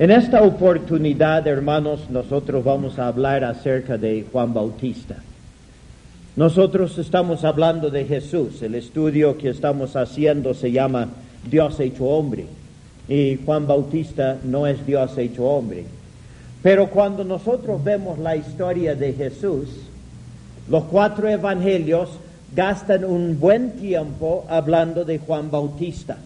En esta oportunidad, hermanos, nosotros vamos a hablar acerca de Juan Bautista. Nosotros estamos hablando de Jesús. El estudio que estamos haciendo se llama Dios hecho hombre. Y Juan Bautista no es Dios hecho hombre. Pero cuando nosotros vemos la historia de Jesús, los cuatro evangelios gastan un buen tiempo hablando de Juan Bautista.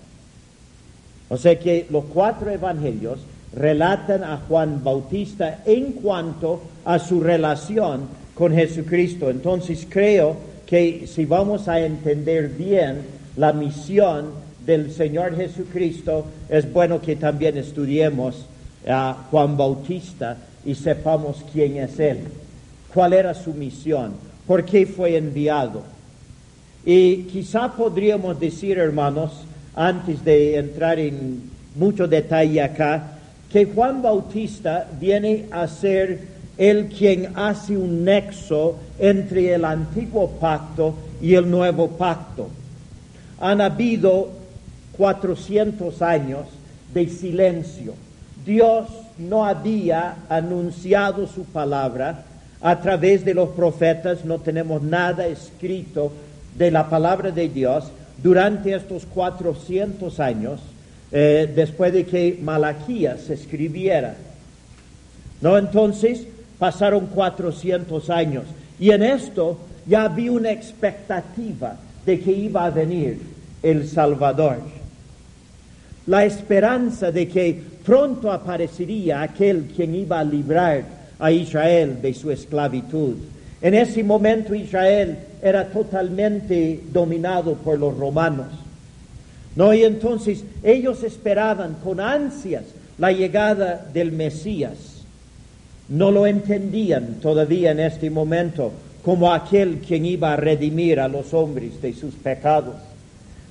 O sea que los cuatro evangelios relatan a Juan Bautista en cuanto a su relación con Jesucristo. Entonces creo que si vamos a entender bien la misión del Señor Jesucristo, es bueno que también estudiemos a Juan Bautista y sepamos quién es él, cuál era su misión, por qué fue enviado. Y quizá podríamos decir, hermanos, antes de entrar en mucho detalle acá, que Juan Bautista viene a ser el quien hace un nexo entre el antiguo pacto y el nuevo pacto. Han habido 400 años de silencio. Dios no había anunciado su palabra a través de los profetas, no tenemos nada escrito de la palabra de Dios durante estos 400 años eh, después de que Malaquías escribiera. ¿No? Entonces pasaron 400 años y en esto ya había una expectativa de que iba a venir el Salvador. La esperanza de que pronto aparecería aquel quien iba a librar a Israel de su esclavitud. En ese momento Israel era totalmente dominado por los romanos. No, y entonces ellos esperaban con ansias la llegada del Mesías. No lo entendían todavía en este momento como aquel quien iba a redimir a los hombres de sus pecados,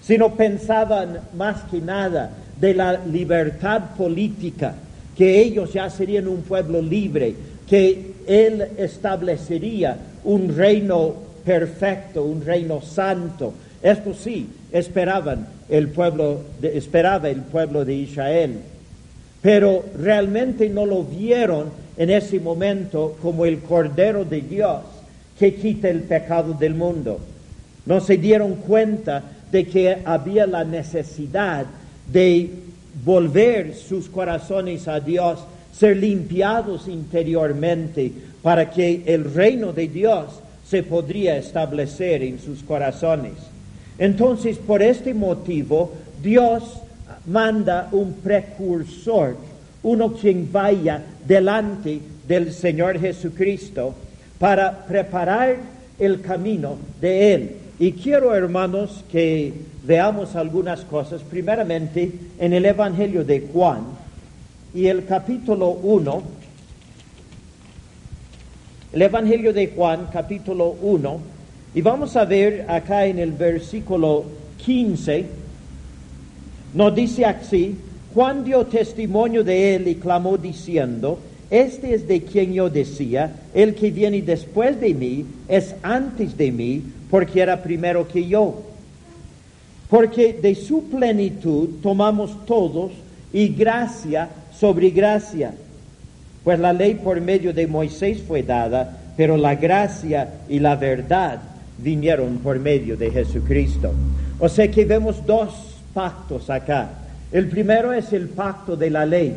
sino pensaban más que nada de la libertad política, que ellos ya serían un pueblo libre, que Él establecería un reino perfecto, un reino santo. Esto sí, esperaban el pueblo, esperaba el pueblo de Israel. Pero realmente no lo vieron en ese momento como el Cordero de Dios que quita el pecado del mundo. No se dieron cuenta de que había la necesidad de volver sus corazones a Dios, ser limpiados interiormente para que el reino de Dios se podría establecer en sus corazones. Entonces, por este motivo, Dios manda un precursor, uno quien vaya delante del Señor Jesucristo para preparar el camino de Él. Y quiero, hermanos, que veamos algunas cosas, primeramente en el Evangelio de Juan y el capítulo 1, el Evangelio de Juan, capítulo 1, y vamos a ver acá en el versículo 15, nos dice así, Juan dio testimonio de él y clamó diciendo, este es de quien yo decía, el que viene después de mí es antes de mí, porque era primero que yo. Porque de su plenitud tomamos todos y gracia sobre gracia. Pues la ley por medio de Moisés fue dada, pero la gracia y la verdad vinieron por medio de Jesucristo. O sea que vemos dos pactos acá. El primero es el pacto de la ley.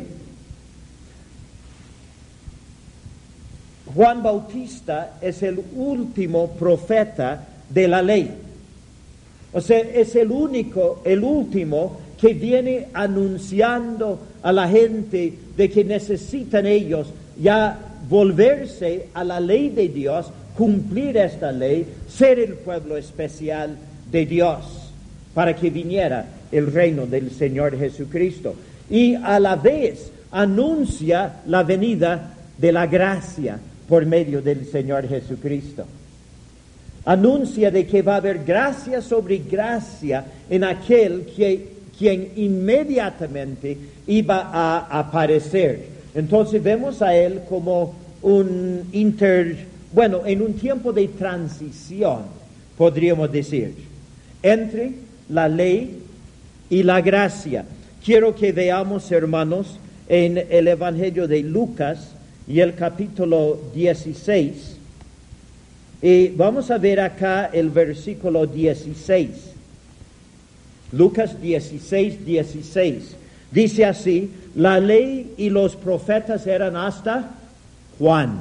Juan Bautista es el último profeta de la ley. O sea, es el único, el último que viene anunciando a la gente de que necesitan ellos ya volverse a la ley de Dios cumplir esta ley, ser el pueblo especial de Dios, para que viniera el reino del Señor Jesucristo. Y a la vez anuncia la venida de la gracia por medio del Señor Jesucristo. Anuncia de que va a haber gracia sobre gracia en aquel que, quien inmediatamente iba a aparecer. Entonces vemos a él como un inter bueno, en un tiempo de transición, podríamos decir, entre la ley y la gracia. Quiero que veamos, hermanos, en el Evangelio de Lucas y el capítulo 16. Y vamos a ver acá el versículo 16. Lucas 16, 16. Dice así, la ley y los profetas eran hasta Juan.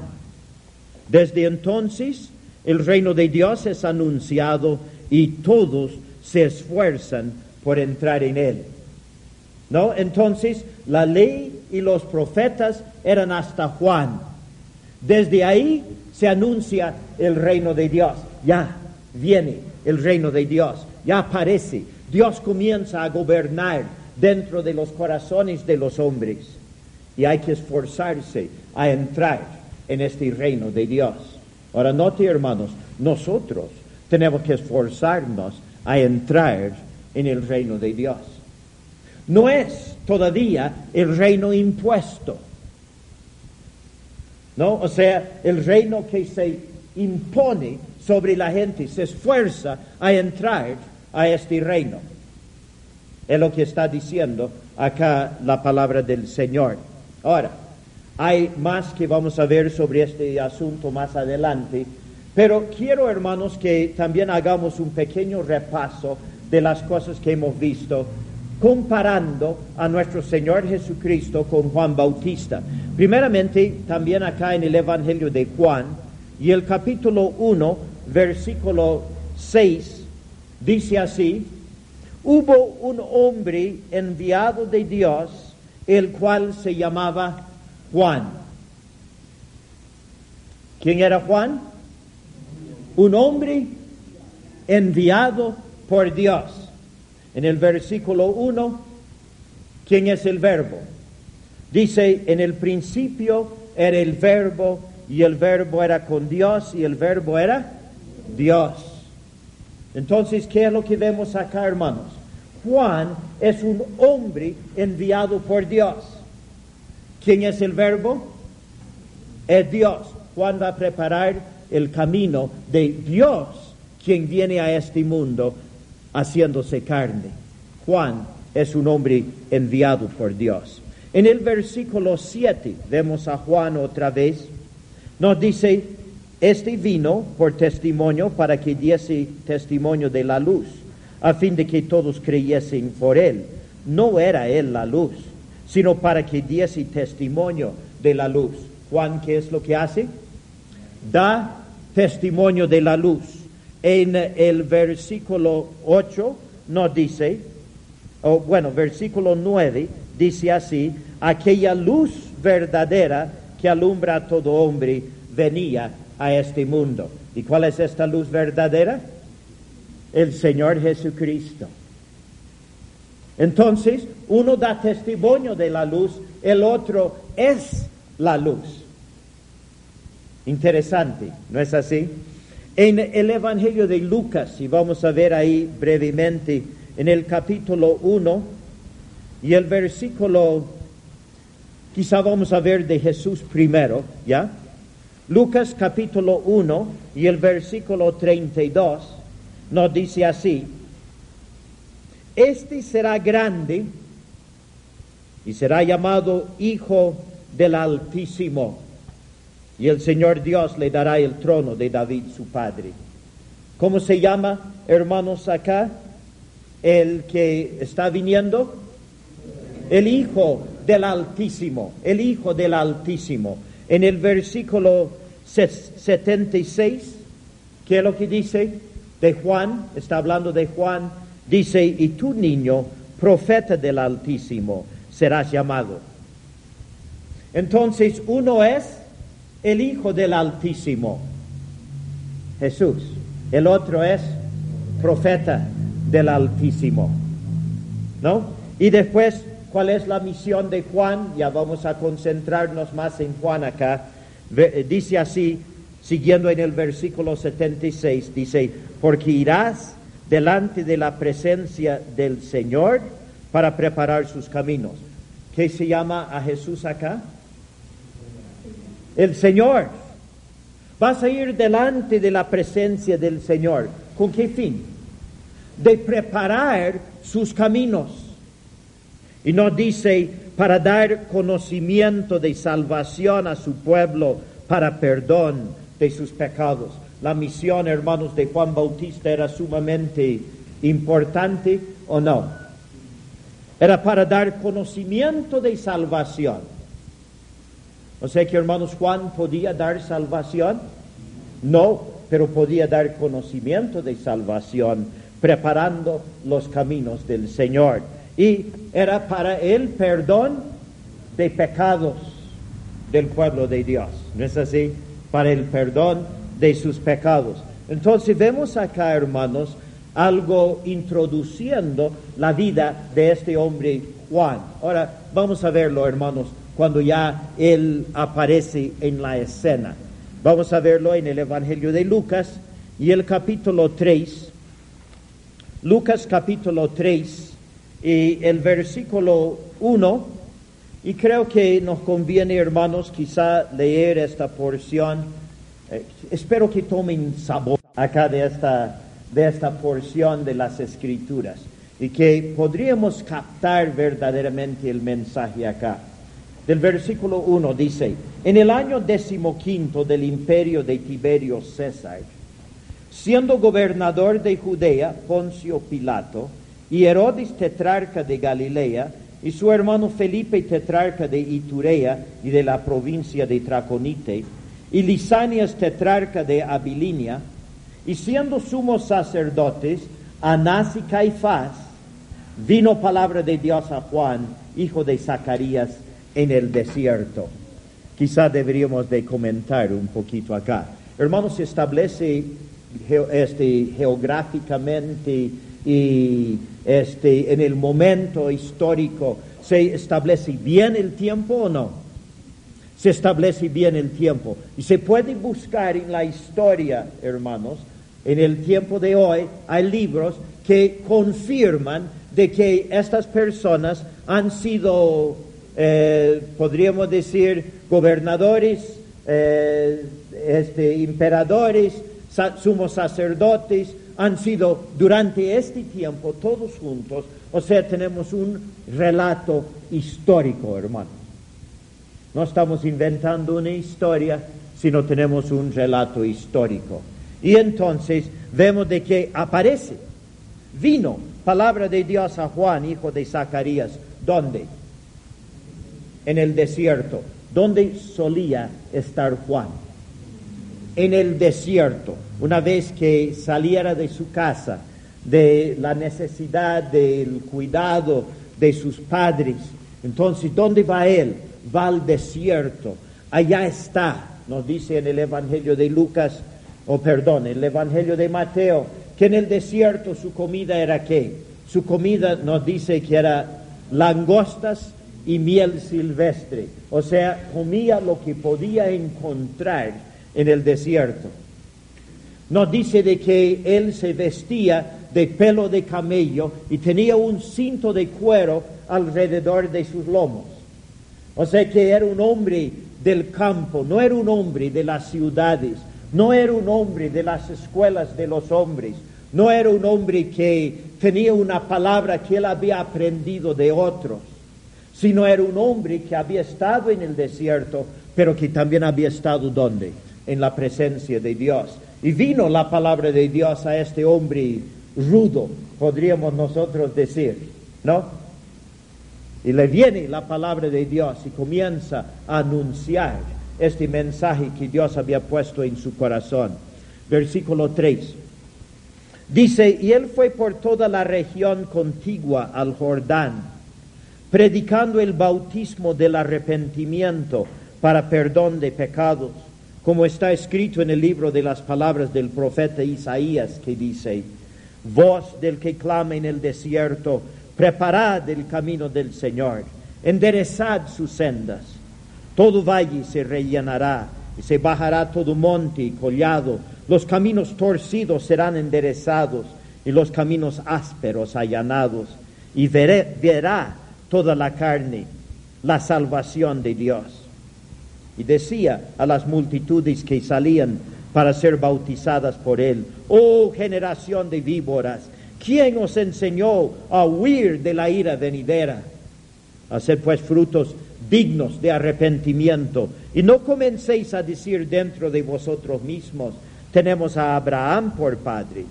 Desde entonces el reino de Dios es anunciado y todos se esfuerzan por entrar en él. ¿No? Entonces la ley y los profetas eran hasta Juan. Desde ahí se anuncia el reino de Dios. Ya viene el reino de Dios. Ya aparece. Dios comienza a gobernar dentro de los corazones de los hombres. Y hay que esforzarse a entrar en este reino de Dios. Ahora, note hermanos, nosotros tenemos que esforzarnos a entrar en el reino de Dios. No es todavía el reino impuesto. ¿No? O sea, el reino que se impone sobre la gente, se esfuerza a entrar a este reino. Es lo que está diciendo acá la palabra del Señor. Ahora, hay más que vamos a ver sobre este asunto más adelante, pero quiero, hermanos, que también hagamos un pequeño repaso de las cosas que hemos visto comparando a nuestro Señor Jesucristo con Juan Bautista. Primeramente, también acá en el Evangelio de Juan, y el capítulo 1, versículo 6, dice así, hubo un hombre enviado de Dios, el cual se llamaba Juan. ¿Quién era Juan? Un hombre enviado por Dios. En el versículo 1, ¿quién es el verbo? Dice, en el principio era el verbo y el verbo era con Dios y el verbo era Dios. Entonces, ¿qué es lo que vemos acá, hermanos? Juan es un hombre enviado por Dios. ¿Quién es el verbo? Es Dios. Juan va a preparar el camino de Dios, quien viene a este mundo haciéndose carne. Juan es un hombre enviado por Dios. En el versículo 7 vemos a Juan otra vez. Nos dice, este vino por testimonio para que diese testimonio de la luz, a fin de que todos creyesen por él. No era él la luz, sino para que diese testimonio de la luz. Juan, ¿qué es lo que hace? Da testimonio de la luz. En el versículo 8 nos dice, o bueno, versículo 9 dice así, aquella luz verdadera que alumbra a todo hombre venía a este mundo. ¿Y cuál es esta luz verdadera? El Señor Jesucristo. Entonces, uno da testimonio de la luz, el otro es la luz. Interesante, ¿no es así? En el Evangelio de Lucas, y vamos a ver ahí brevemente, en el capítulo 1 y el versículo, quizá vamos a ver de Jesús primero, ¿ya? Lucas capítulo 1 y el versículo 32 nos dice así, este será grande y será llamado Hijo del Altísimo, y el Señor Dios le dará el trono de David su padre. ¿Cómo se llama, hermanos, acá? El que está viniendo, el Hijo del Altísimo, el Hijo del Altísimo. En el versículo 76, ¿qué es lo que dice? De Juan, está hablando de Juan, dice, y tu niño, profeta del Altísimo, serás llamado. Entonces, uno es el Hijo del Altísimo, Jesús. El otro es profeta del Altísimo. ¿No? Y después cuál es la misión de Juan, ya vamos a concentrarnos más en Juan acá. Eh, dice así, siguiendo en el versículo 76, dice, porque irás delante de la presencia del Señor para preparar sus caminos. ¿Qué se llama a Jesús acá? El Señor. Vas a ir delante de la presencia del Señor. ¿Con qué fin? De preparar sus caminos. Y nos dice, para dar conocimiento de salvación a su pueblo, para perdón de sus pecados. La misión, hermanos, de Juan Bautista era sumamente importante o no. Era para dar conocimiento de salvación. O sea que, hermanos, Juan podía dar salvación. No, pero podía dar conocimiento de salvación, preparando los caminos del Señor. Y era para el perdón de pecados del pueblo de Dios. ¿No es así? Para el perdón de sus pecados. Entonces vemos acá, hermanos, algo introduciendo la vida de este hombre Juan. Ahora vamos a verlo, hermanos, cuando ya él aparece en la escena. Vamos a verlo en el Evangelio de Lucas y el capítulo 3. Lucas capítulo 3 y el versículo 1. Y creo que nos conviene, hermanos, quizá leer esta porción. Eh, espero que tomen sabor acá de esta, de esta porción de las escrituras y que podríamos captar verdaderamente el mensaje acá. Del versículo 1 dice, en el año decimoquinto del imperio de Tiberio César, siendo gobernador de Judea Poncio Pilato, y Herodes tetrarca de Galilea, y su hermano Felipe tetrarca de Iturea y de la provincia de Traconite, y Lisanias tetrarca de Abilinia, y siendo sumos sacerdotes, Anás y Caifás, vino palabra de Dios a Juan, hijo de Zacarías, en el desierto. Quizá deberíamos de comentar un poquito acá. Hermanos, se establece este, geográficamente y este, en el momento histórico, ¿se establece bien el tiempo o no? Se establece bien el tiempo. Y se puede buscar en la historia, hermanos, en el tiempo de hoy, hay libros que confirman de que estas personas han sido eh, podríamos decir, gobernadores, eh, este, imperadores, sumos sacerdotes, han sido durante este tiempo todos juntos. O sea, tenemos un relato histórico, hermano. No estamos inventando una historia, sino tenemos un relato histórico. Y entonces vemos de que aparece, vino palabra de Dios a Juan, hijo de Zacarías. ¿Dónde? en el desierto. ¿Dónde solía estar Juan? En el desierto, una vez que saliera de su casa, de la necesidad del cuidado de sus padres. Entonces, ¿dónde va él? Va al desierto. Allá está, nos dice en el Evangelio de Lucas, o perdón, el Evangelio de Mateo, que en el desierto su comida era qué? Su comida nos dice que era langostas y miel silvestre. O sea, comía lo que podía encontrar en el desierto. Nos dice de que él se vestía de pelo de camello y tenía un cinto de cuero alrededor de sus lomos. O sea que era un hombre del campo, no era un hombre de las ciudades, no era un hombre de las escuelas de los hombres, no era un hombre que tenía una palabra que él había aprendido de otros sino era un hombre que había estado en el desierto, pero que también había estado donde? En la presencia de Dios. Y vino la palabra de Dios a este hombre rudo, podríamos nosotros decir, ¿no? Y le viene la palabra de Dios y comienza a anunciar este mensaje que Dios había puesto en su corazón. Versículo 3. Dice, y él fue por toda la región contigua al Jordán predicando el bautismo del arrepentimiento para perdón de pecados, como está escrito en el libro de las palabras del profeta Isaías, que dice, voz del que clama en el desierto, preparad el camino del Señor, enderezad sus sendas, todo valle se rellenará y se bajará todo monte y collado, los caminos torcidos serán enderezados y los caminos ásperos allanados, y verá toda la carne la salvación de Dios. Y decía a las multitudes que salían para ser bautizadas por él, oh generación de víboras, ¿quién os enseñó a huir de la ira venidera? Haced pues frutos dignos de arrepentimiento y no comencéis a decir dentro de vosotros mismos, tenemos a Abraham por padre.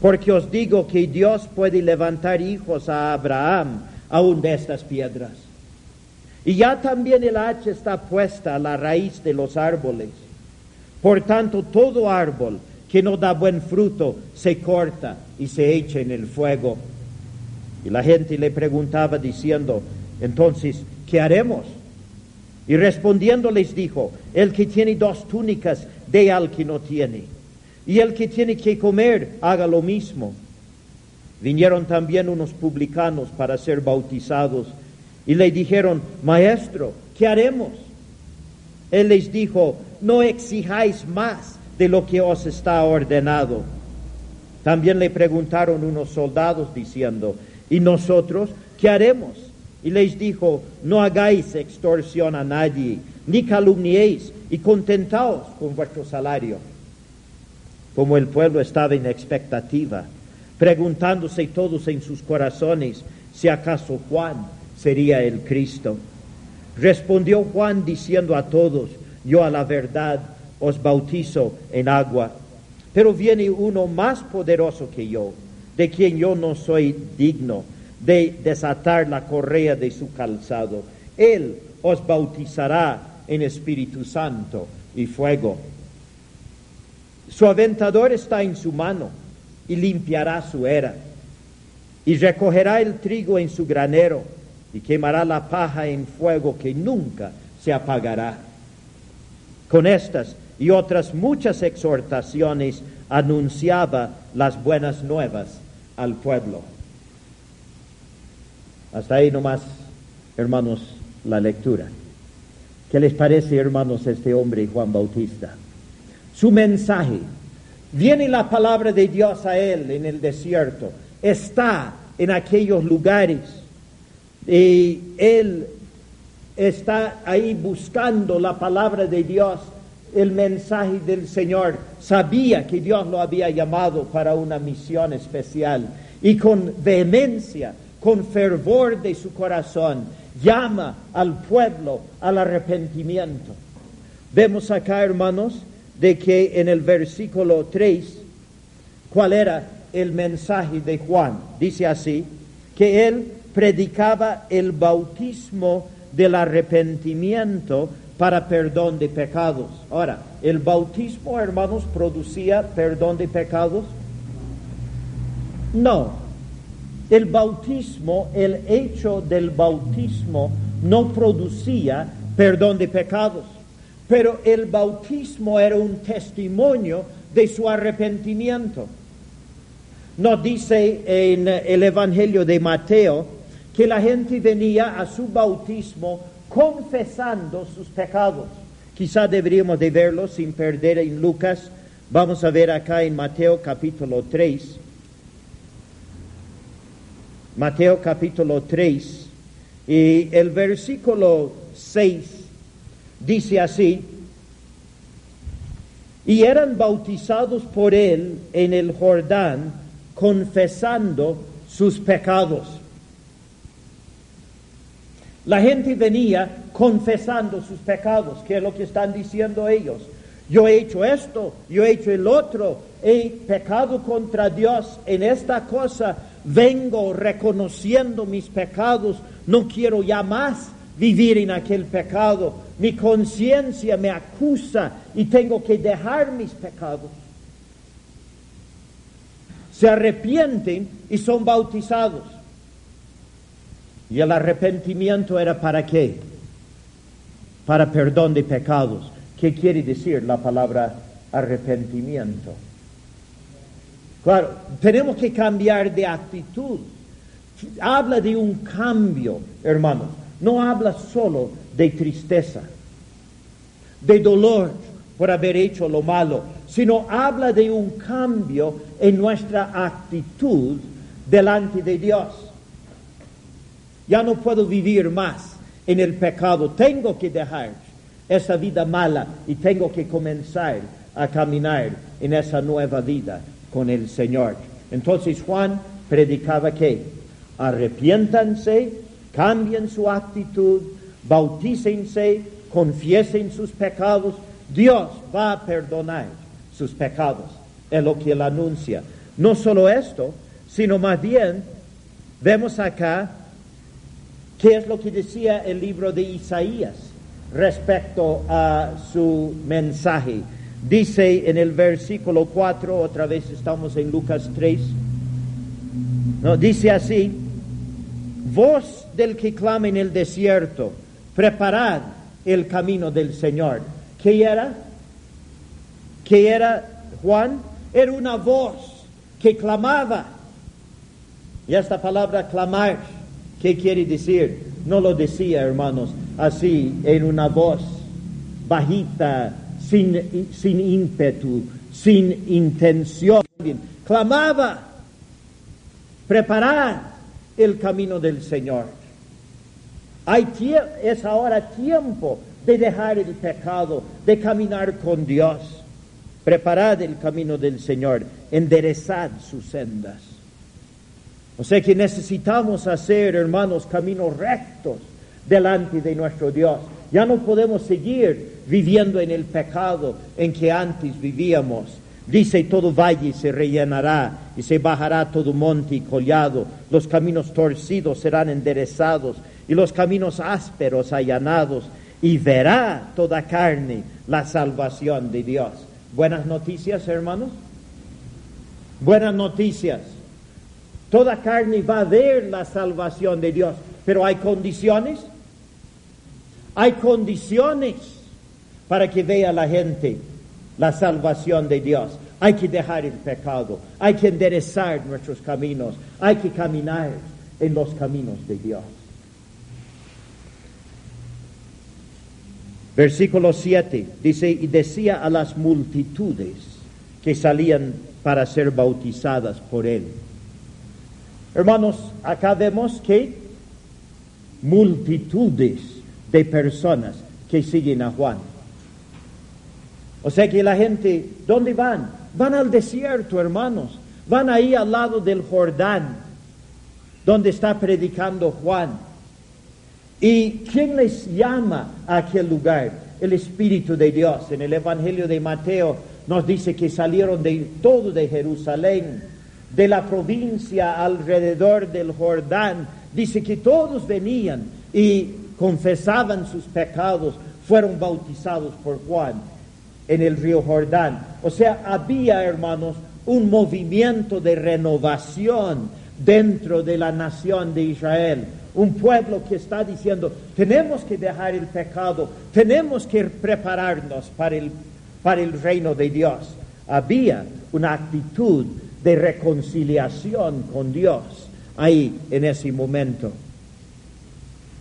Porque os digo que Dios puede levantar hijos a Abraham aún de estas piedras. Y ya también el hacha está puesta a la raíz de los árboles. Por tanto, todo árbol que no da buen fruto se corta y se echa en el fuego. Y la gente le preguntaba diciendo, entonces, ¿qué haremos? Y respondiendo les dijo, el que tiene dos túnicas, dé al que no tiene. Y el que tiene que comer, haga lo mismo. Vinieron también unos publicanos para ser bautizados y le dijeron, Maestro, ¿qué haremos? Él les dijo, no exijáis más de lo que os está ordenado. También le preguntaron unos soldados diciendo, ¿y nosotros qué haremos? Y les dijo, no hagáis extorsión a nadie, ni calumniéis, y contentaos con vuestro salario. Como el pueblo estaba en expectativa, preguntándose todos en sus corazones si acaso Juan sería el Cristo. Respondió Juan diciendo a todos, yo a la verdad os bautizo en agua, pero viene uno más poderoso que yo, de quien yo no soy digno de desatar la correa de su calzado. Él os bautizará en Espíritu Santo y fuego. Su aventador está en su mano y limpiará su era, y recogerá el trigo en su granero, y quemará la paja en fuego que nunca se apagará. Con estas y otras muchas exhortaciones anunciaba las buenas nuevas al pueblo. Hasta ahí nomás, hermanos, la lectura. ¿Qué les parece, hermanos, este hombre Juan Bautista? Su mensaje. Viene la palabra de Dios a él en el desierto. Está en aquellos lugares. Y él está ahí buscando la palabra de Dios, el mensaje del Señor. Sabía que Dios lo había llamado para una misión especial. Y con vehemencia con fervor de su corazón, llama al pueblo al arrepentimiento. Vemos acá, hermanos, de que en el versículo 3, ¿cuál era el mensaje de Juan? Dice así, que él predicaba el bautismo del arrepentimiento para perdón de pecados. Ahora, ¿el bautismo, hermanos, producía perdón de pecados? No, el bautismo, el hecho del bautismo no producía perdón de pecados, pero el bautismo era un testimonio de su arrepentimiento. Nos dice en el Evangelio de Mateo que la gente venía a su bautismo confesando sus pecados. Quizá deberíamos de verlo sin perder en Lucas. Vamos a ver acá en Mateo capítulo 3. Mateo capítulo 3 y el versículo 6 dice así, y eran bautizados por él en el Jordán, confesando sus pecados. La gente venía confesando sus pecados, que es lo que están diciendo ellos. Yo he hecho esto, yo he hecho el otro, he pecado contra Dios en esta cosa, vengo reconociendo mis pecados, no quiero ya más vivir en aquel pecado, mi conciencia me acusa y tengo que dejar mis pecados. Se arrepienten y son bautizados. ¿Y el arrepentimiento era para qué? Para perdón de pecados. ¿Qué quiere decir la palabra arrepentimiento? Claro, tenemos que cambiar de actitud. Habla de un cambio, hermanos. No habla solo de tristeza, de dolor por haber hecho lo malo, sino habla de un cambio en nuestra actitud delante de Dios. Ya no puedo vivir más en el pecado, tengo que dejar esa vida mala y tengo que comenzar a caminar en esa nueva vida con el Señor. Entonces Juan predicaba que arrepiéntanse cambien su actitud, bautícense, confiesen sus pecados, Dios va a perdonar sus pecados. Es lo que él anuncia. No solo esto, sino más bien vemos acá qué es lo que decía el libro de Isaías respecto a su mensaje. Dice en el versículo 4, otra vez estamos en Lucas 3, no, dice así, voz del que clama en el desierto, preparad el camino del Señor. ¿Qué era? ¿Qué era Juan? Era una voz que clamaba. Y esta palabra clamar, ¿qué quiere decir? No lo decía, hermanos, así en una voz bajita, sin, sin ímpetu, sin intención. Clamaba, preparad el camino del Señor. Hay es ahora tiempo de dejar el pecado, de caminar con Dios. Preparad el camino del Señor, enderezad sus sendas. O sea que necesitamos hacer, hermanos, caminos rectos delante de nuestro Dios. Ya no podemos seguir viviendo en el pecado en que antes vivíamos. Dice, todo valle se rellenará y se bajará todo monte y collado. Los caminos torcidos serán enderezados y los caminos ásperos allanados. Y verá toda carne la salvación de Dios. Buenas noticias, hermanos. Buenas noticias. Toda carne va a ver la salvación de Dios. Pero hay condiciones. Hay condiciones para que vea la gente la salvación de Dios. Hay que dejar el pecado, hay que enderezar nuestros caminos, hay que caminar en los caminos de Dios. Versículo 7 dice, y decía a las multitudes que salían para ser bautizadas por él. Hermanos, acá vemos que multitudes de personas que siguen a Juan. O sea que la gente, ¿dónde van? Van al desierto, hermanos. Van ahí al lado del Jordán, donde está predicando Juan. ¿Y quién les llama a aquel lugar? El Espíritu de Dios. En el Evangelio de Mateo nos dice que salieron de todo de Jerusalén, de la provincia alrededor del Jordán. Dice que todos venían y confesaban sus pecados, fueron bautizados por Juan en el río Jordán. O sea, había, hermanos, un movimiento de renovación dentro de la nación de Israel. Un pueblo que está diciendo, tenemos que dejar el pecado, tenemos que prepararnos para el, para el reino de Dios. Había una actitud de reconciliación con Dios ahí en ese momento.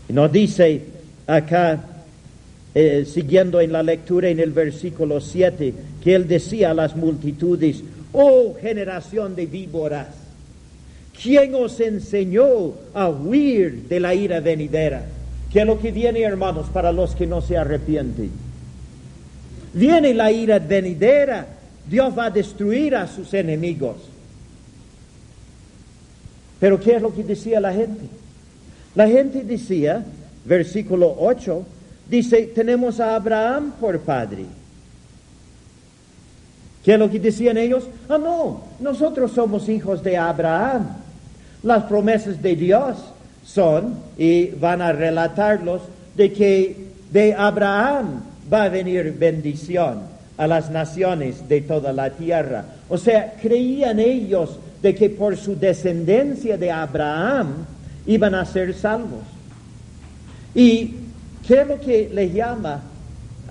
Y nos dice acá eh, siguiendo en la lectura en el versículo 7, que él decía a las multitudes, oh generación de víboras, ¿quién os enseñó a huir de la ira venidera? Que es lo que viene, hermanos, para los que no se arrepienten. Viene la ira venidera, Dios va a destruir a sus enemigos. Pero ¿qué es lo que decía la gente? La gente decía, versículo 8, Dice, tenemos a Abraham por padre. ¿Qué es lo que decían ellos? Ah, no, nosotros somos hijos de Abraham. Las promesas de Dios son, y van a relatarlos, de que de Abraham va a venir bendición a las naciones de toda la tierra. O sea, creían ellos de que por su descendencia de Abraham iban a ser salvos. Y ¿Qué es lo que le llama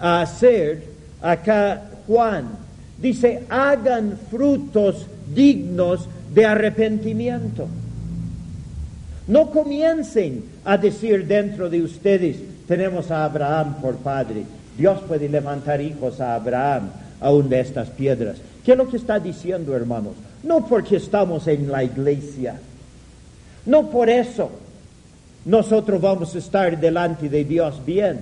a hacer acá Juan? Dice, hagan frutos dignos de arrepentimiento. No comiencen a decir dentro de ustedes, tenemos a Abraham por padre. Dios puede levantar hijos a Abraham aún de estas piedras. ¿Qué es lo que está diciendo, hermanos? No porque estamos en la iglesia. No por eso nosotros vamos a estar delante de Dios bien.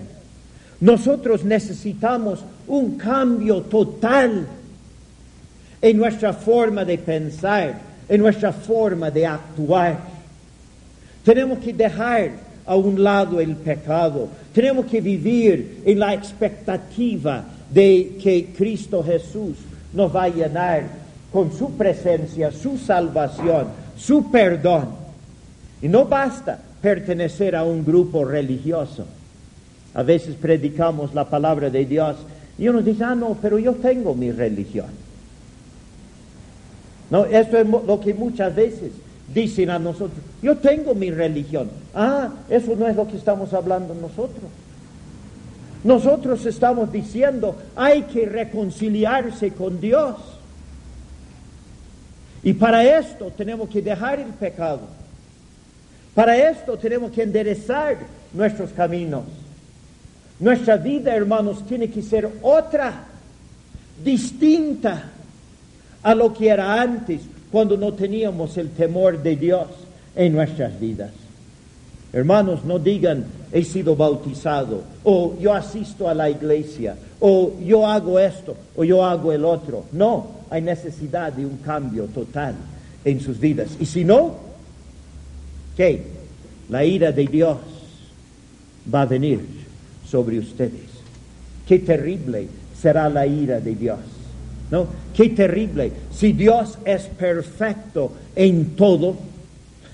Nosotros necesitamos un cambio total en nuestra forma de pensar, en nuestra forma de actuar. Tenemos que dejar a un lado el pecado. Tenemos que vivir en la expectativa de que Cristo Jesús nos va a llenar con su presencia, su salvación, su perdón. Y no basta pertenecer a un grupo religioso. A veces predicamos la palabra de Dios y uno dice, ah, no, pero yo tengo mi religión. No, esto es lo que muchas veces dicen a nosotros, yo tengo mi religión. Ah, eso no es lo que estamos hablando nosotros. Nosotros estamos diciendo, hay que reconciliarse con Dios. Y para esto tenemos que dejar el pecado. Para esto tenemos que enderezar nuestros caminos. Nuestra vida, hermanos, tiene que ser otra, distinta a lo que era antes, cuando no teníamos el temor de Dios en nuestras vidas. Hermanos, no digan, he sido bautizado, o yo asisto a la iglesia, o yo hago esto, o yo hago el otro. No, hay necesidad de un cambio total en sus vidas. Y si no, ¿qué? La ira de Dios va a venir sobre ustedes. Qué terrible será la ira de Dios. ¿No? Qué terrible. Si Dios es perfecto en todo,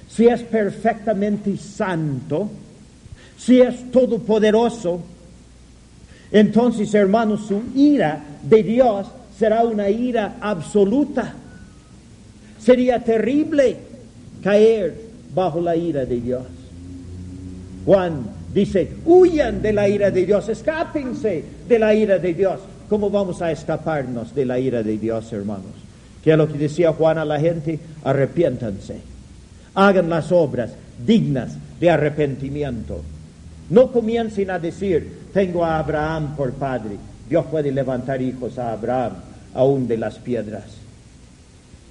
si es perfectamente santo, si es todopoderoso, entonces, hermanos, su ira de Dios será una ira absoluta. Sería terrible caer bajo la ira de Dios. Juan dice, huyan de la ira de Dios, escápense de la ira de Dios. ¿Cómo vamos a escaparnos de la ira de Dios, hermanos? Que es lo que decía Juan a la gente, arrepiéntanse, hagan las obras dignas de arrepentimiento. No comiencen a decir, tengo a Abraham por padre. Dios puede levantar hijos a Abraham, aún de las piedras.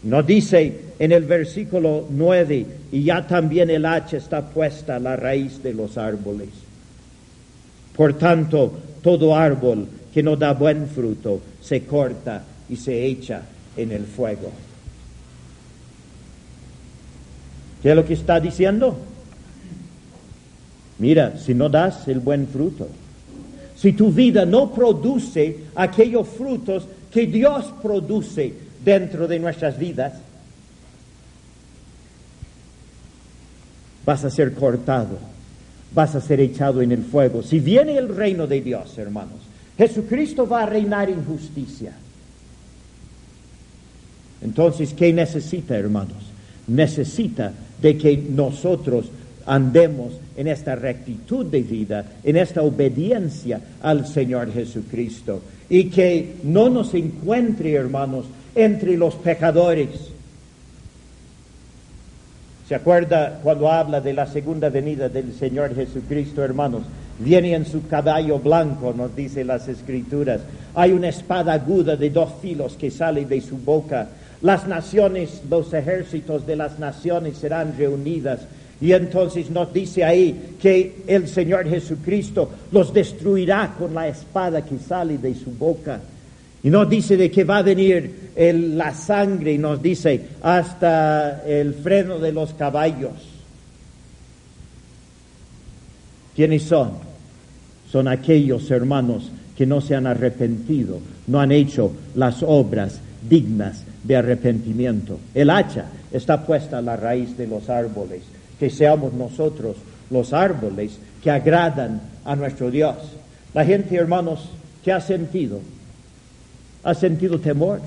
No dice en el versículo 9, y ya también el hacha está puesta a la raíz de los árboles. Por tanto, todo árbol que no da buen fruto se corta y se echa en el fuego. ¿Qué es lo que está diciendo? Mira, si no das el buen fruto, si tu vida no produce aquellos frutos que Dios produce dentro de nuestras vidas, vas a ser cortado, vas a ser echado en el fuego. Si viene el reino de Dios, hermanos, Jesucristo va a reinar en justicia. Entonces, ¿qué necesita, hermanos? Necesita de que nosotros andemos en esta rectitud de vida, en esta obediencia al Señor Jesucristo, y que no nos encuentre, hermanos, entre los pecadores. ¿Se acuerda cuando habla de la segunda venida del Señor Jesucristo, hermanos? Viene en su caballo blanco, nos dice las escrituras. Hay una espada aguda de dos filos que sale de su boca. Las naciones, los ejércitos de las naciones serán reunidas. Y entonces nos dice ahí que el Señor Jesucristo los destruirá con la espada que sale de su boca. Y nos dice de que va a venir la sangre y nos dice hasta el freno de los caballos. ¿Quiénes son? Son aquellos hermanos que no se han arrepentido, no han hecho las obras dignas de arrepentimiento. El hacha está puesta a la raíz de los árboles, que seamos nosotros los árboles que agradan a nuestro Dios. La gente, hermanos, que ha sentido ha sentido temor.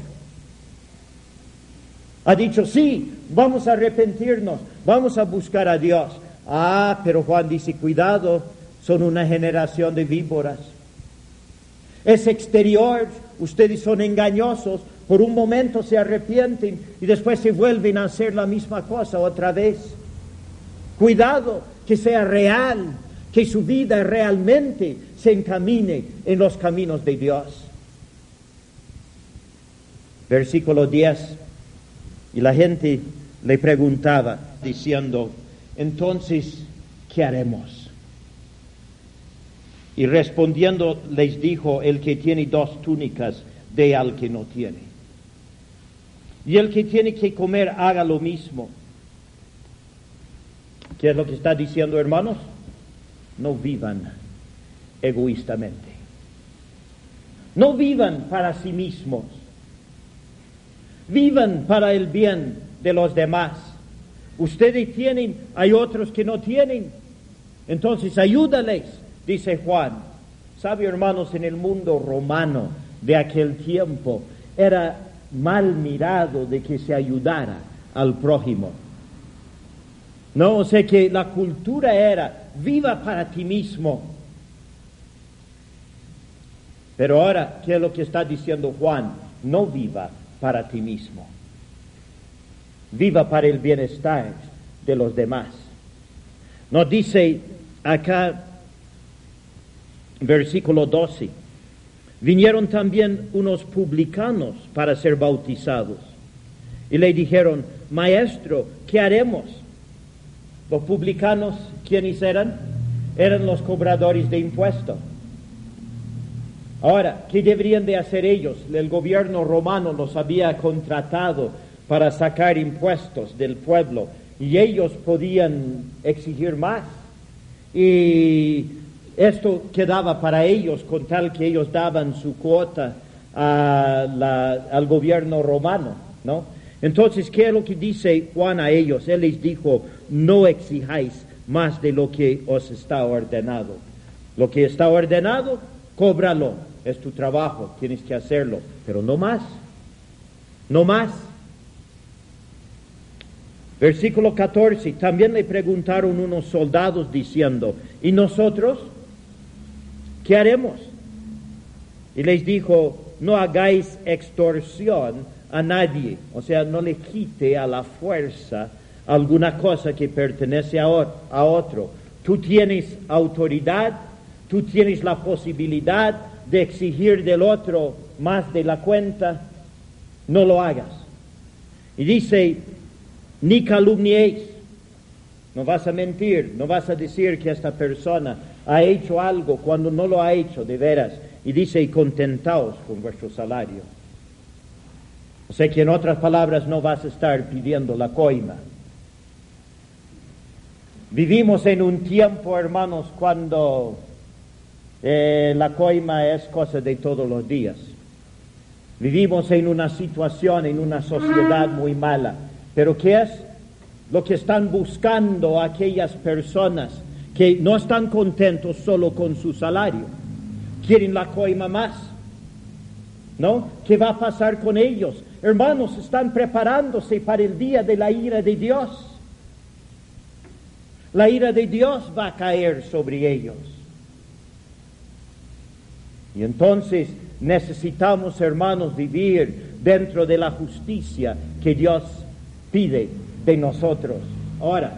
Ha dicho, sí, vamos a arrepentirnos, vamos a buscar a Dios. Ah, pero Juan dice, cuidado, son una generación de víboras. Es exterior, ustedes son engañosos, por un momento se arrepienten y después se vuelven a hacer la misma cosa otra vez. Cuidado, que sea real, que su vida realmente se encamine en los caminos de Dios versículo 10, y la gente le preguntaba diciendo, entonces, ¿qué haremos? Y respondiendo les dijo, el que tiene dos túnicas, de al que no tiene. Y el que tiene que comer, haga lo mismo. ¿Qué es lo que está diciendo, hermanos? no vivan egoístamente. No vivan para sí mismos. Vivan para el bien de los demás. Ustedes tienen, hay otros que no tienen. Entonces ayúdales, dice Juan. Sabe, hermanos, en el mundo romano de aquel tiempo era mal mirado de que se ayudara al prójimo. No, o sea que la cultura era viva para ti mismo. Pero ahora, ¿qué es lo que está diciendo Juan? No viva para ti mismo. Viva para el bienestar de los demás. Nos dice acá, versículo 12, vinieron también unos publicanos para ser bautizados. Y le dijeron, maestro, ¿qué haremos? Los publicanos, ¿quiénes eran? Eran los cobradores de impuestos. Ahora, ¿qué deberían de hacer ellos? El gobierno romano los había contratado para sacar impuestos del pueblo y ellos podían exigir más. Y esto quedaba para ellos con tal que ellos daban su cuota al gobierno romano, ¿no? Entonces, ¿qué es lo que dice Juan a ellos? Él les dijo, no exijáis más de lo que os está ordenado. Lo que está ordenado, cóbralo. Es tu trabajo, tienes que hacerlo, pero no más. No más. Versículo 14. También le preguntaron unos soldados diciendo, ¿y nosotros qué haremos? Y les dijo, no hagáis extorsión a nadie, o sea, no le quite a la fuerza alguna cosa que pertenece a, otro. Tú tienes autoridad, tú tienes la posibilidad de exigir del otro más de la cuenta, no lo hagas. Y dice, ni calumniéis, no vas a mentir, no vas a decir que esta persona ha hecho algo cuando no lo ha hecho de veras. Y dice, contentaos con vuestro salario. O sea que en otras palabras no vas a estar pidiendo la coima. Vivimos en un tiempo, hermanos, cuando eh, la coima es cosa de todos los días. Vivimos en una situación, en una sociedad muy mala. Pero ¿qué es lo que están buscando aquellas personas que no están contentos solo con su salario? Quieren la coima más. ¿No? ¿Qué va a pasar con ellos? Hermanos, están preparándose para el día de la ira de Dios. La ira de Dios va a caer sobre ellos. Y entonces necesitamos, hermanos, vivir dentro de la justicia que Dios pide de nosotros. Ahora,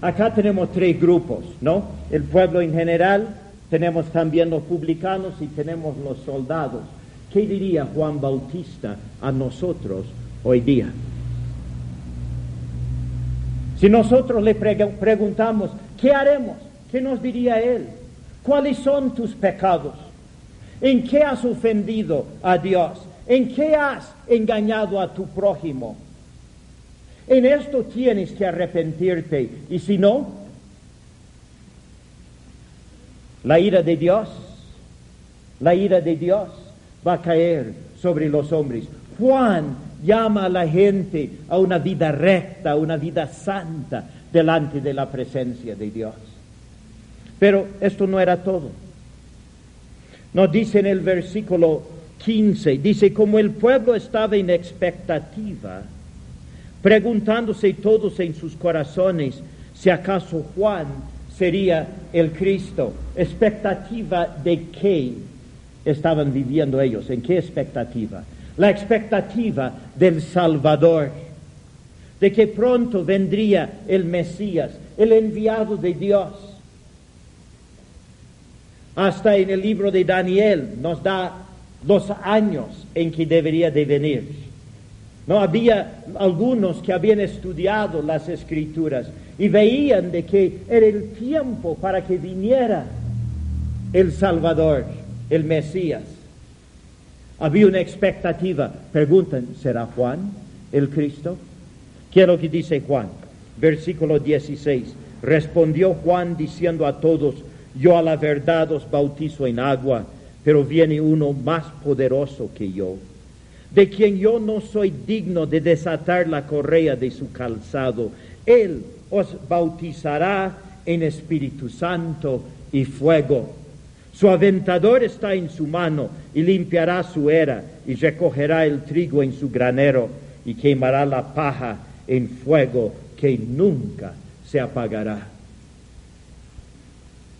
acá tenemos tres grupos, ¿no? El pueblo en general, tenemos también los publicanos y tenemos los soldados. ¿Qué diría Juan Bautista a nosotros hoy día? Si nosotros le preguntamos, ¿qué haremos? ¿Qué nos diría él? ¿Cuáles son tus pecados? ¿En qué has ofendido a Dios? ¿En qué has engañado a tu prójimo? En esto tienes que arrepentirte. Y si no, la ira de Dios, la ira de Dios va a caer sobre los hombres. Juan llama a la gente a una vida recta, a una vida santa delante de la presencia de Dios. Pero esto no era todo. Nos dice en el versículo 15, dice, como el pueblo estaba en expectativa, preguntándose todos en sus corazones si acaso Juan sería el Cristo, expectativa de qué estaban viviendo ellos? ¿En qué expectativa? La expectativa del Salvador, de que pronto vendría el Mesías, el enviado de Dios. Hasta en el libro de Daniel nos da los años en que debería de venir. No había algunos que habían estudiado las escrituras y veían de que era el tiempo para que viniera el Salvador el Mesías. Había una expectativa. Preguntan, ¿será Juan el Cristo? ¿Qué es lo que dice Juan? Versículo 16. Respondió Juan diciendo a todos, yo a la verdad os bautizo en agua, pero viene uno más poderoso que yo, de quien yo no soy digno de desatar la correa de su calzado. Él os bautizará en Espíritu Santo y fuego. Su aventador está en su mano y limpiará su era y recogerá el trigo en su granero y quemará la paja en fuego que nunca se apagará.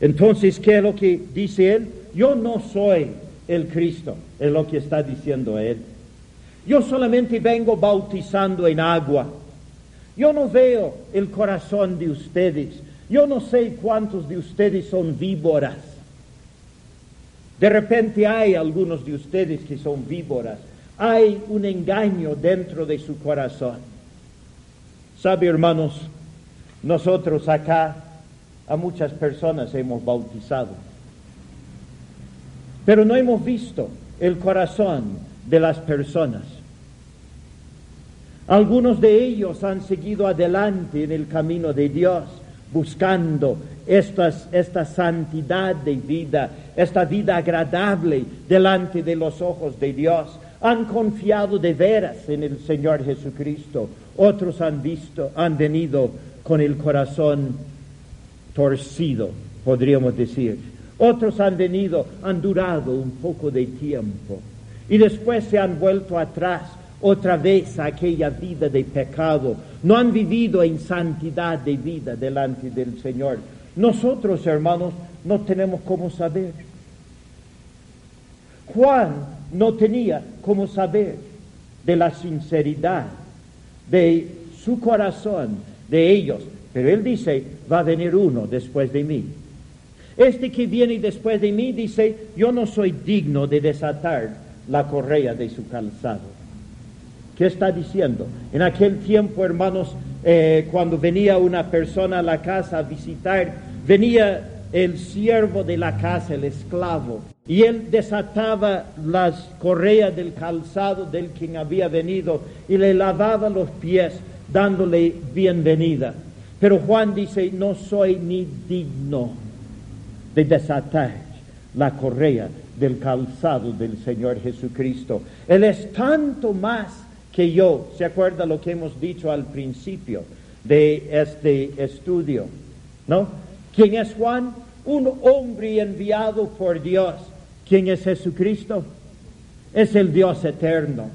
Entonces, ¿qué es lo que dice él? Yo no soy el Cristo, es lo que está diciendo él. Yo solamente vengo bautizando en agua. Yo no veo el corazón de ustedes. Yo no sé cuántos de ustedes son víboras. De repente hay algunos de ustedes que son víboras. Hay un engaño dentro de su corazón. ¿Sabe, hermanos? Nosotros acá a muchas personas hemos bautizado, pero no hemos visto el corazón de las personas. Algunos de ellos han seguido adelante en el camino de Dios, buscando esta santidad de vida, esta vida agradable delante de los ojos de Dios. Han confiado de veras en el Señor Jesucristo. Otros han visto, han venido con el corazón torcido, podríamos decir. Otros han venido, han durado un poco de tiempo y después se han vuelto atrás otra vez a aquella vida de pecado. No han vivido en santidad de vida delante del Señor. Nosotros, hermanos, no tenemos cómo saber. Juan no tenía cómo saber de la sinceridad de su corazón, de ellos. Pero él dice, va a venir uno después de mí. Este que viene después de mí dice, yo no soy digno de desatar la correa de su calzado. ¿Qué está diciendo? En aquel tiempo, hermanos, eh, cuando venía una persona a la casa a visitar, venía el siervo de la casa, el esclavo, y él desataba las correas del calzado del quien había venido y le lavaba los pies, dándole bienvenida. Pero Juan dice, no soy ni digno de desatar la correa del calzado del Señor Jesucristo. Él es tanto más que yo. ¿Se acuerda lo que hemos dicho al principio de este estudio? ¿No? ¿Quién es Juan? Un hombre enviado por Dios. ¿Quién es Jesucristo? Es el Dios eterno.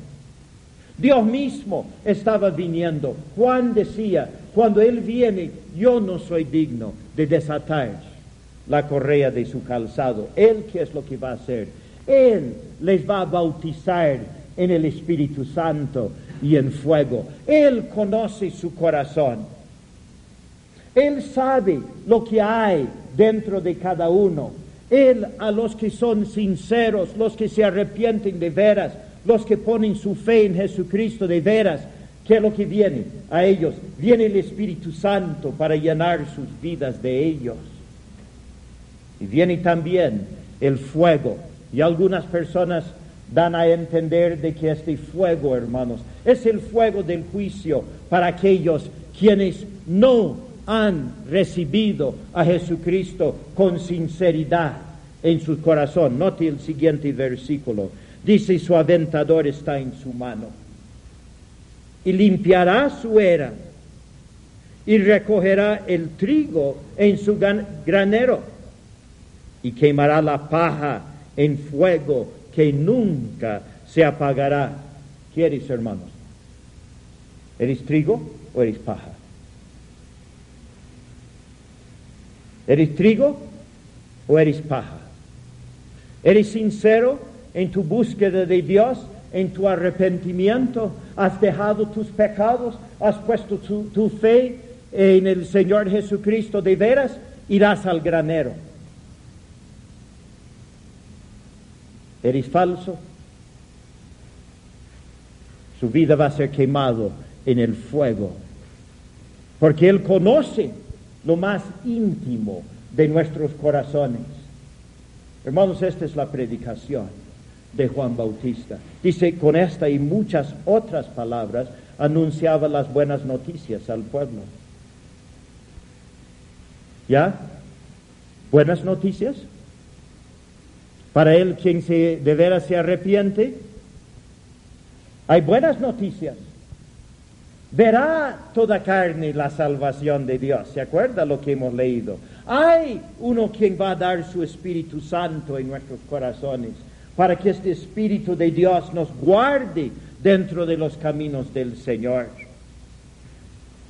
Dios mismo estaba viniendo. Juan decía, cuando Él viene, yo no soy digno de desatar la correa de su calzado. Él, ¿qué es lo que va a hacer? Él les va a bautizar en el Espíritu Santo y en fuego. Él conoce su corazón. Él sabe lo que hay dentro de cada uno. Él a los que son sinceros, los que se arrepienten de veras, los que ponen su fe en Jesucristo de veras, ¿qué es lo que viene a ellos? Viene el Espíritu Santo para llenar sus vidas de ellos. Y viene también el fuego. Y algunas personas dan a entender de que este fuego, hermanos, es el fuego del juicio para aquellos quienes no han recibido a Jesucristo con sinceridad en su corazón. Note el siguiente versículo. Dice, su aventador está en su mano. Y limpiará su era y recogerá el trigo en su granero y quemará la paja en fuego que nunca se apagará. ¿Qué eres, hermanos? ¿Eres trigo o eres paja? ¿Eres trigo o eres paja? ¿Eres sincero en tu búsqueda de Dios, en tu arrepentimiento? ¿Has dejado tus pecados? ¿Has puesto tu, fe en el Señor Jesucristo de veras? Irás al granero eres falso, su vida va a ser quemado en el fuego, porque Él conoce lo más íntimo de nuestros corazones. Hermanos, esta es la predicación de Juan Bautista. Dice, con esta y muchas otras palabras, anunciaba las buenas noticias al pueblo. ¿Ya? Buenas noticias. Para él quien se, de veras se arrepiente, hay buenas noticias. Verá toda carne la salvación de Dios. ¿Se acuerda lo que hemos leído? Hay uno quien va a dar su Espíritu Santo en nuestros corazones para que este Espíritu de Dios nos guarde dentro de los caminos del Señor.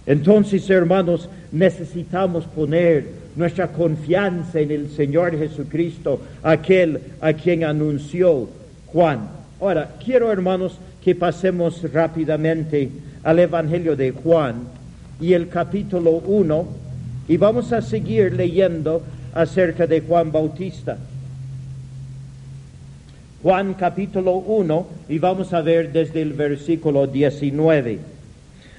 Entonces, hermanos, necesitamos poner nuestra confianza en el Señor Jesucristo, aquel a quien anunció Juan. Ahora, quiero, hermanos, que pasemos rápidamente al Evangelio de Juan y el capítulo 1 y vamos a seguir leyendo acerca de Juan Bautista. Juan capítulo 1 y vamos a ver desde el versículo 19.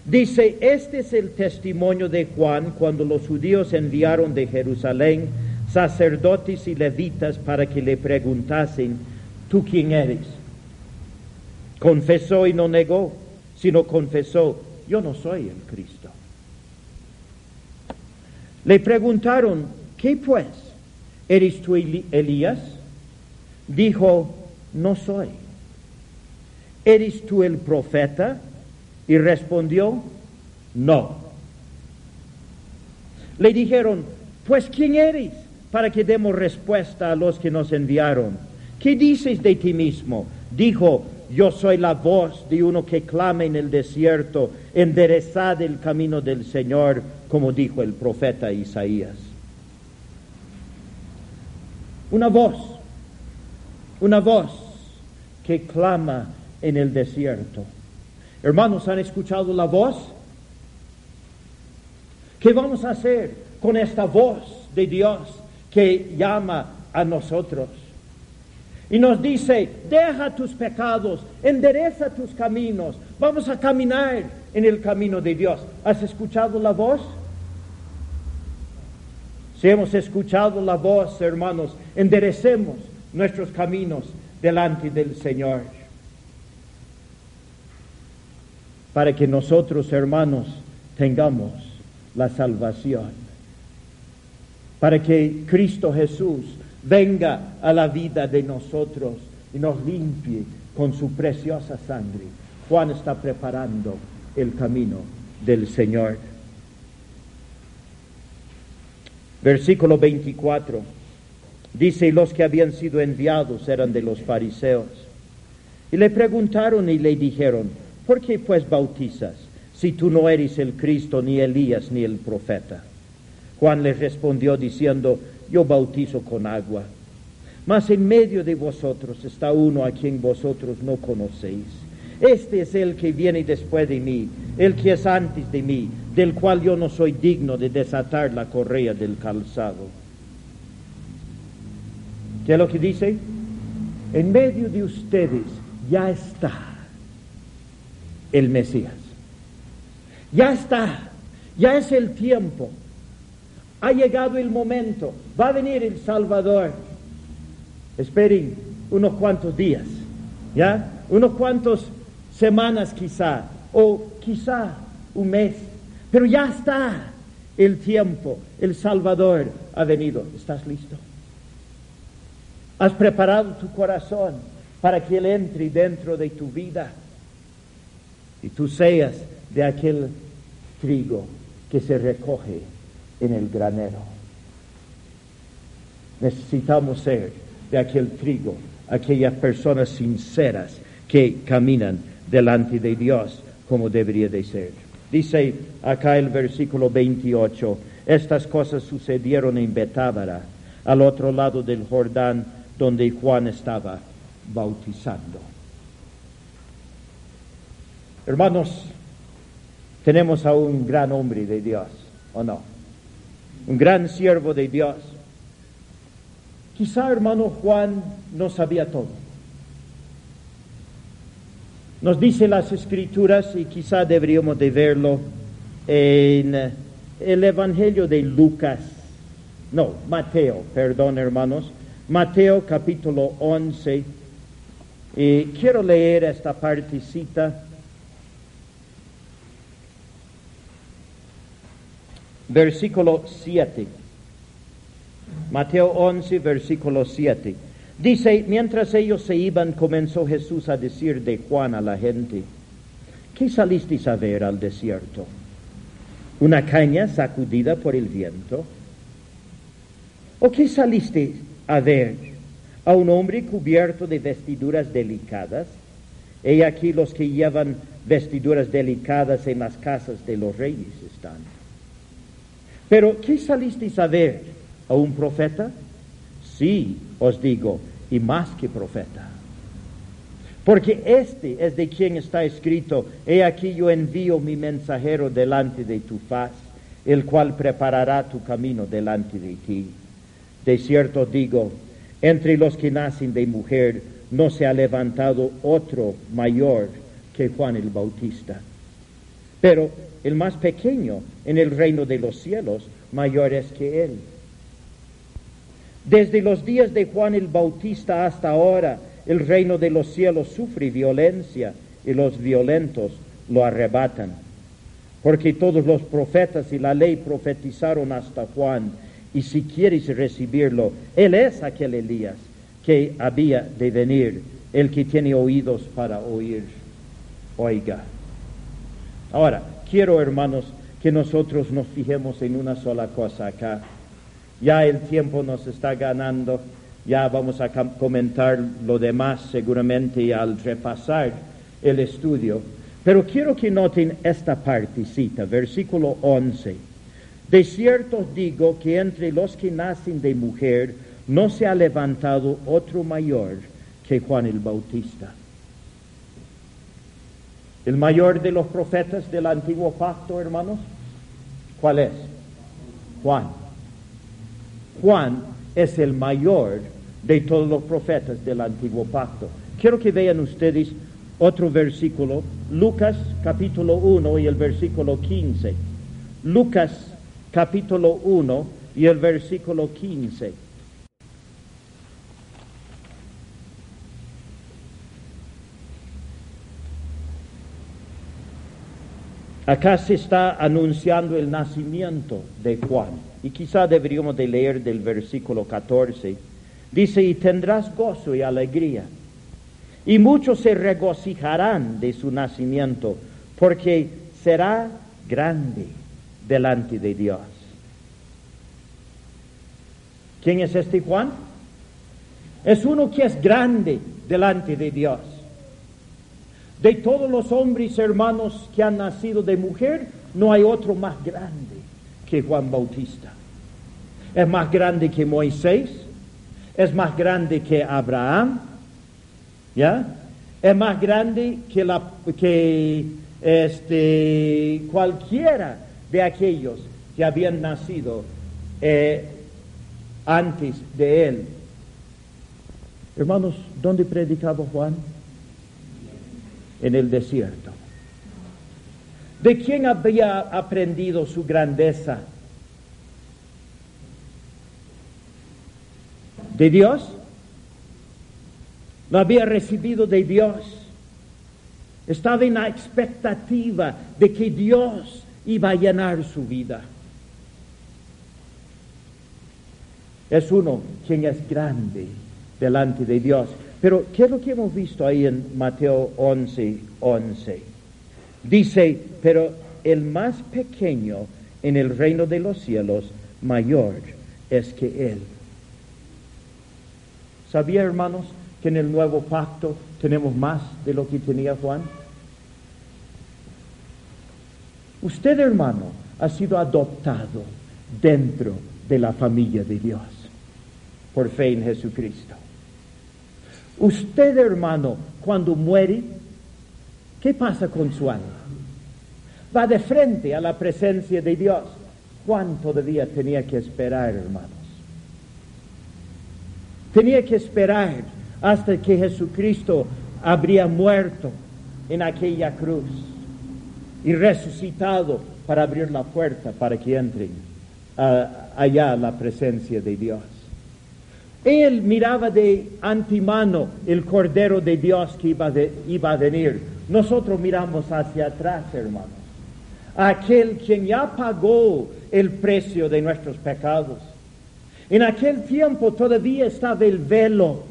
Dice, este es el testimonio de Juan cuando los judíos enviaron de Jerusalén sacerdotes y levitas para que le preguntasen, ¿tú quién eres? Confesó y no negó, sino confesó, yo no soy el Cristo. Le preguntaron, ¿qué pues? ¿Eres tú Elías? Dijo, no soy. ¿Eres tú el profeta? Y respondió, no. Le dijeron, pues ¿quién eres? Para que demos respuesta a los que nos enviaron. ¿Qué dices de ti mismo? Dijo, yo soy la voz de uno que clama en el desierto, enderezad el camino del Señor, como dijo el profeta Isaías. Una voz, una voz que clama en el desierto. Hermanos, ¿han escuchado la voz? ¿Qué vamos a hacer con esta voz de Dios que llama a nosotros? Y nos dice, deja tus pecados, endereza tus caminos, vamos a caminar en el camino de Dios. ¿Has escuchado la voz? Si hemos escuchado la voz, hermanos, enderecemos nuestros caminos delante del Señor para que nosotros, hermanos, tengamos la salvación. Para que Cristo Jesús venga a la vida de nosotros y nos limpie con su preciosa sangre. Juan está preparando el camino del Señor. Versículo 24. Dice, los que habían sido enviados eran de los fariseos. Y le preguntaron y le dijeron, ¿por qué pues bautizas si tú no eres el Cristo, ni Elías, ni el profeta? Juan les respondió diciendo, yo bautizo con agua, mas en medio de vosotros está uno a quien vosotros no conocéis. Este es el que viene después de mí, el que es antes de mí, del cual yo no soy digno de desatar la correa del calzado. ¿Qué es lo que dice? En medio de ustedes ya está el Mesías. Ya está, ya es el tiempo, ha llegado el momento, va a venir el Salvador. Esperen unos cuantos días, ¿ya? Unos cuantos semanas quizá, o quizá un mes, pero ya está el tiempo, el Salvador ha venido. ¿Estás listo? ¿Has preparado tu corazón para que Él entre dentro de tu vida? y tú seas de aquel trigo que se recoge en el granero. Necesitamos ser de aquel trigo, aquellas personas sinceras que caminan delante de Dios como debería de ser. Dice acá el versículo 28, estas cosas sucedieron en Betábara, al otro lado del Jordán, donde Juan estaba bautizando. Hermanos, tenemos a un gran hombre de Dios, ¿o no? Un gran siervo de Dios. Quizá hermano Juan no sabía todo. Nos dice las escrituras y quizá deberíamos de verlo en el Evangelio de Lucas. No, Mateo, perdón hermanos. Mateo capítulo 11. Y quiero leer esta partecita versículo 7. Mateo 11, versículo 7. Dice, mientras ellos se iban, comenzó Jesús a decir de Juan a la gente, ¿qué salisteis a ver al desierto? ¿Una caña sacudida por el viento? ¿O qué saliste a ver? ¿A un hombre cubierto de vestiduras delicadas? He aquí los que llevan vestiduras delicadas en las casas de los reyes están. Pero, ¿qué salisteis a ver? ¿A un profeta? Sí, os digo, y más que profeta. Porque este es de quien está escrito, he aquí yo envío mi mensajero delante de tu faz, el cual preparará tu camino delante de ti. De cierto digo, entre los que nacen de mujer no se ha levantado otro mayor que Juan el Bautista. Pero el más pequeño en el reino de los cielos mayor es que él. Desde los días de Juan el Bautista hasta ahora, el reino de los cielos sufre violencia y los violentos lo arrebatan. Porque todos los profetas y la ley profetizaron hasta Juan y si quieres recibirlo, Él es aquel Elías que había de venir, el que tiene oídos para oír, oiga. Ahora, quiero hermanos que nosotros nos fijemos en una sola cosa acá. Ya el tiempo nos está ganando, ya vamos a comentar lo demás seguramente al repasar el estudio, pero quiero que noten esta partecita, versículo 11 de cierto digo que entre los que nacen de mujer no se ha levantado otro mayor que Juan el Bautista. El mayor de los profetas del antiguo pacto, hermanos, ¿cuál es? Juan. Juan es el mayor de todos los profetas del antiguo pacto. Quiero que vean ustedes otro versículo, Lucas capítulo 1 y el versículo 15. Lucas capítulo 1 y el versículo 15. Acá se está anunciando el nacimiento de Juan y quizá deberíamos de leer del versículo 14. Dice, y tendrás gozo y alegría, y muchos se regocijarán de su nacimiento, porque será grande delante de Dios. ¿Quién es este Juan? Es uno que es grande delante de Dios. De todos los hombres hermanos que han nacido de mujer, no hay otro más grande que Juan Bautista. Es más grande que Moisés, es más grande que Abraham, ¿ya? Es más grande que, la, que este, cualquiera de aquellos que habían nacido eh, antes de él. Hermanos, ¿dónde predicaba Juan? En el desierto. ¿De quién había aprendido su grandeza? ¿De Dios? Lo había recibido de Dios. Estaba en la expectativa de que Dios iba a llenar su vida. Es uno quien es grande delante de Dios. Pero, ¿qué es lo que hemos visto ahí en Mateo 11, 11? Dice, pero el más pequeño en el reino de los cielos, mayor es que él. ¿Sabía, hermanos, que en el nuevo pacto tenemos más de lo que tenía Juan? Usted, hermano, ha sido adoptado dentro de la familia de Dios por fe en Jesucristo. Usted, hermano, cuando muere, ¿qué pasa con su alma? Va de frente a la presencia de Dios. Juan todavía tenía que esperar, hermanos. Tenía que esperar hasta que Jesucristo habría muerto en aquella cruz y resucitado para abrir la puerta para que entren allá a la presencia de Dios. Él miraba de antemano el Cordero de Dios que iba, a venir. Nosotros miramos hacia atrás, hermanos. Aquel quien ya pagó el precio de nuestros pecados. En aquel tiempo todavía estaba el velo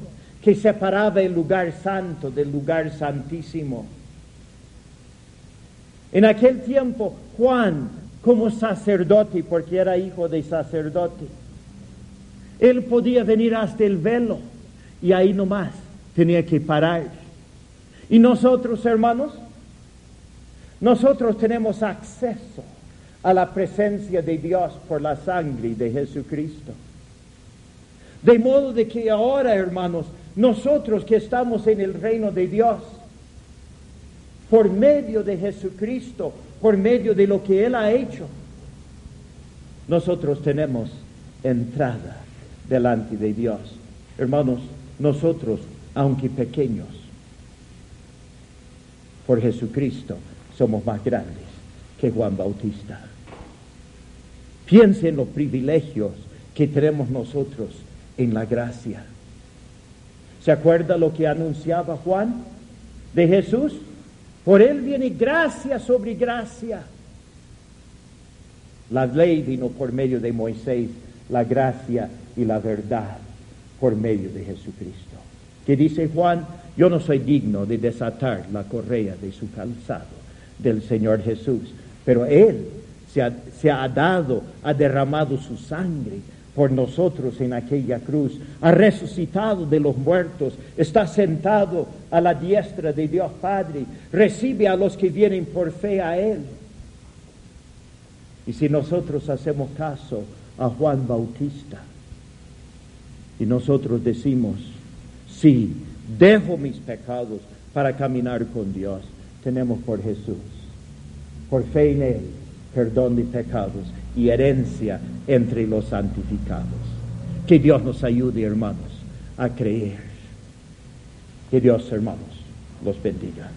que separaba el lugar santo del lugar santísimo. En aquel tiempo Juan, como sacerdote, porque era hijo de sacerdote, él podía venir hasta el velo y ahí nomás tenía que parar. Y nosotros, hermanos, nosotros tenemos acceso a la presencia de Dios por la sangre de Jesucristo. De modo de que ahora, hermanos, nosotros que estamos en el reino de Dios, por medio de Jesucristo, por medio de lo que Él ha hecho, nosotros tenemos entrada delante de Dios. Hermanos, nosotros, aunque pequeños, por Jesucristo somos más grandes que Juan Bautista. Piensen en los privilegios que tenemos nosotros en la gracia. ¿Se acuerda lo que anunciaba Juan de Jesús? Por él viene gracia sobre gracia. La ley vino por medio de Moisés, la gracia y la verdad por medio de Jesucristo. Que dice Juan, yo no soy digno de desatar la correa de su calzado del Señor Jesús, pero Él se ha, se ha dado, ha derramado su sangre por nosotros en aquella cruz, ha resucitado de los muertos, está sentado a la diestra de Dios Padre, recibe a los que vienen por fe a Él. Y si nosotros hacemos caso a Juan Bautista y nosotros decimos, sí, dejo mis pecados para caminar con Dios, tenemos por Jesús, por fe en Él, perdón de pecados y herencia entre los santificados. Que Dios nos ayude, hermanos, a creer. Que Dios, hermanos, los bendiga.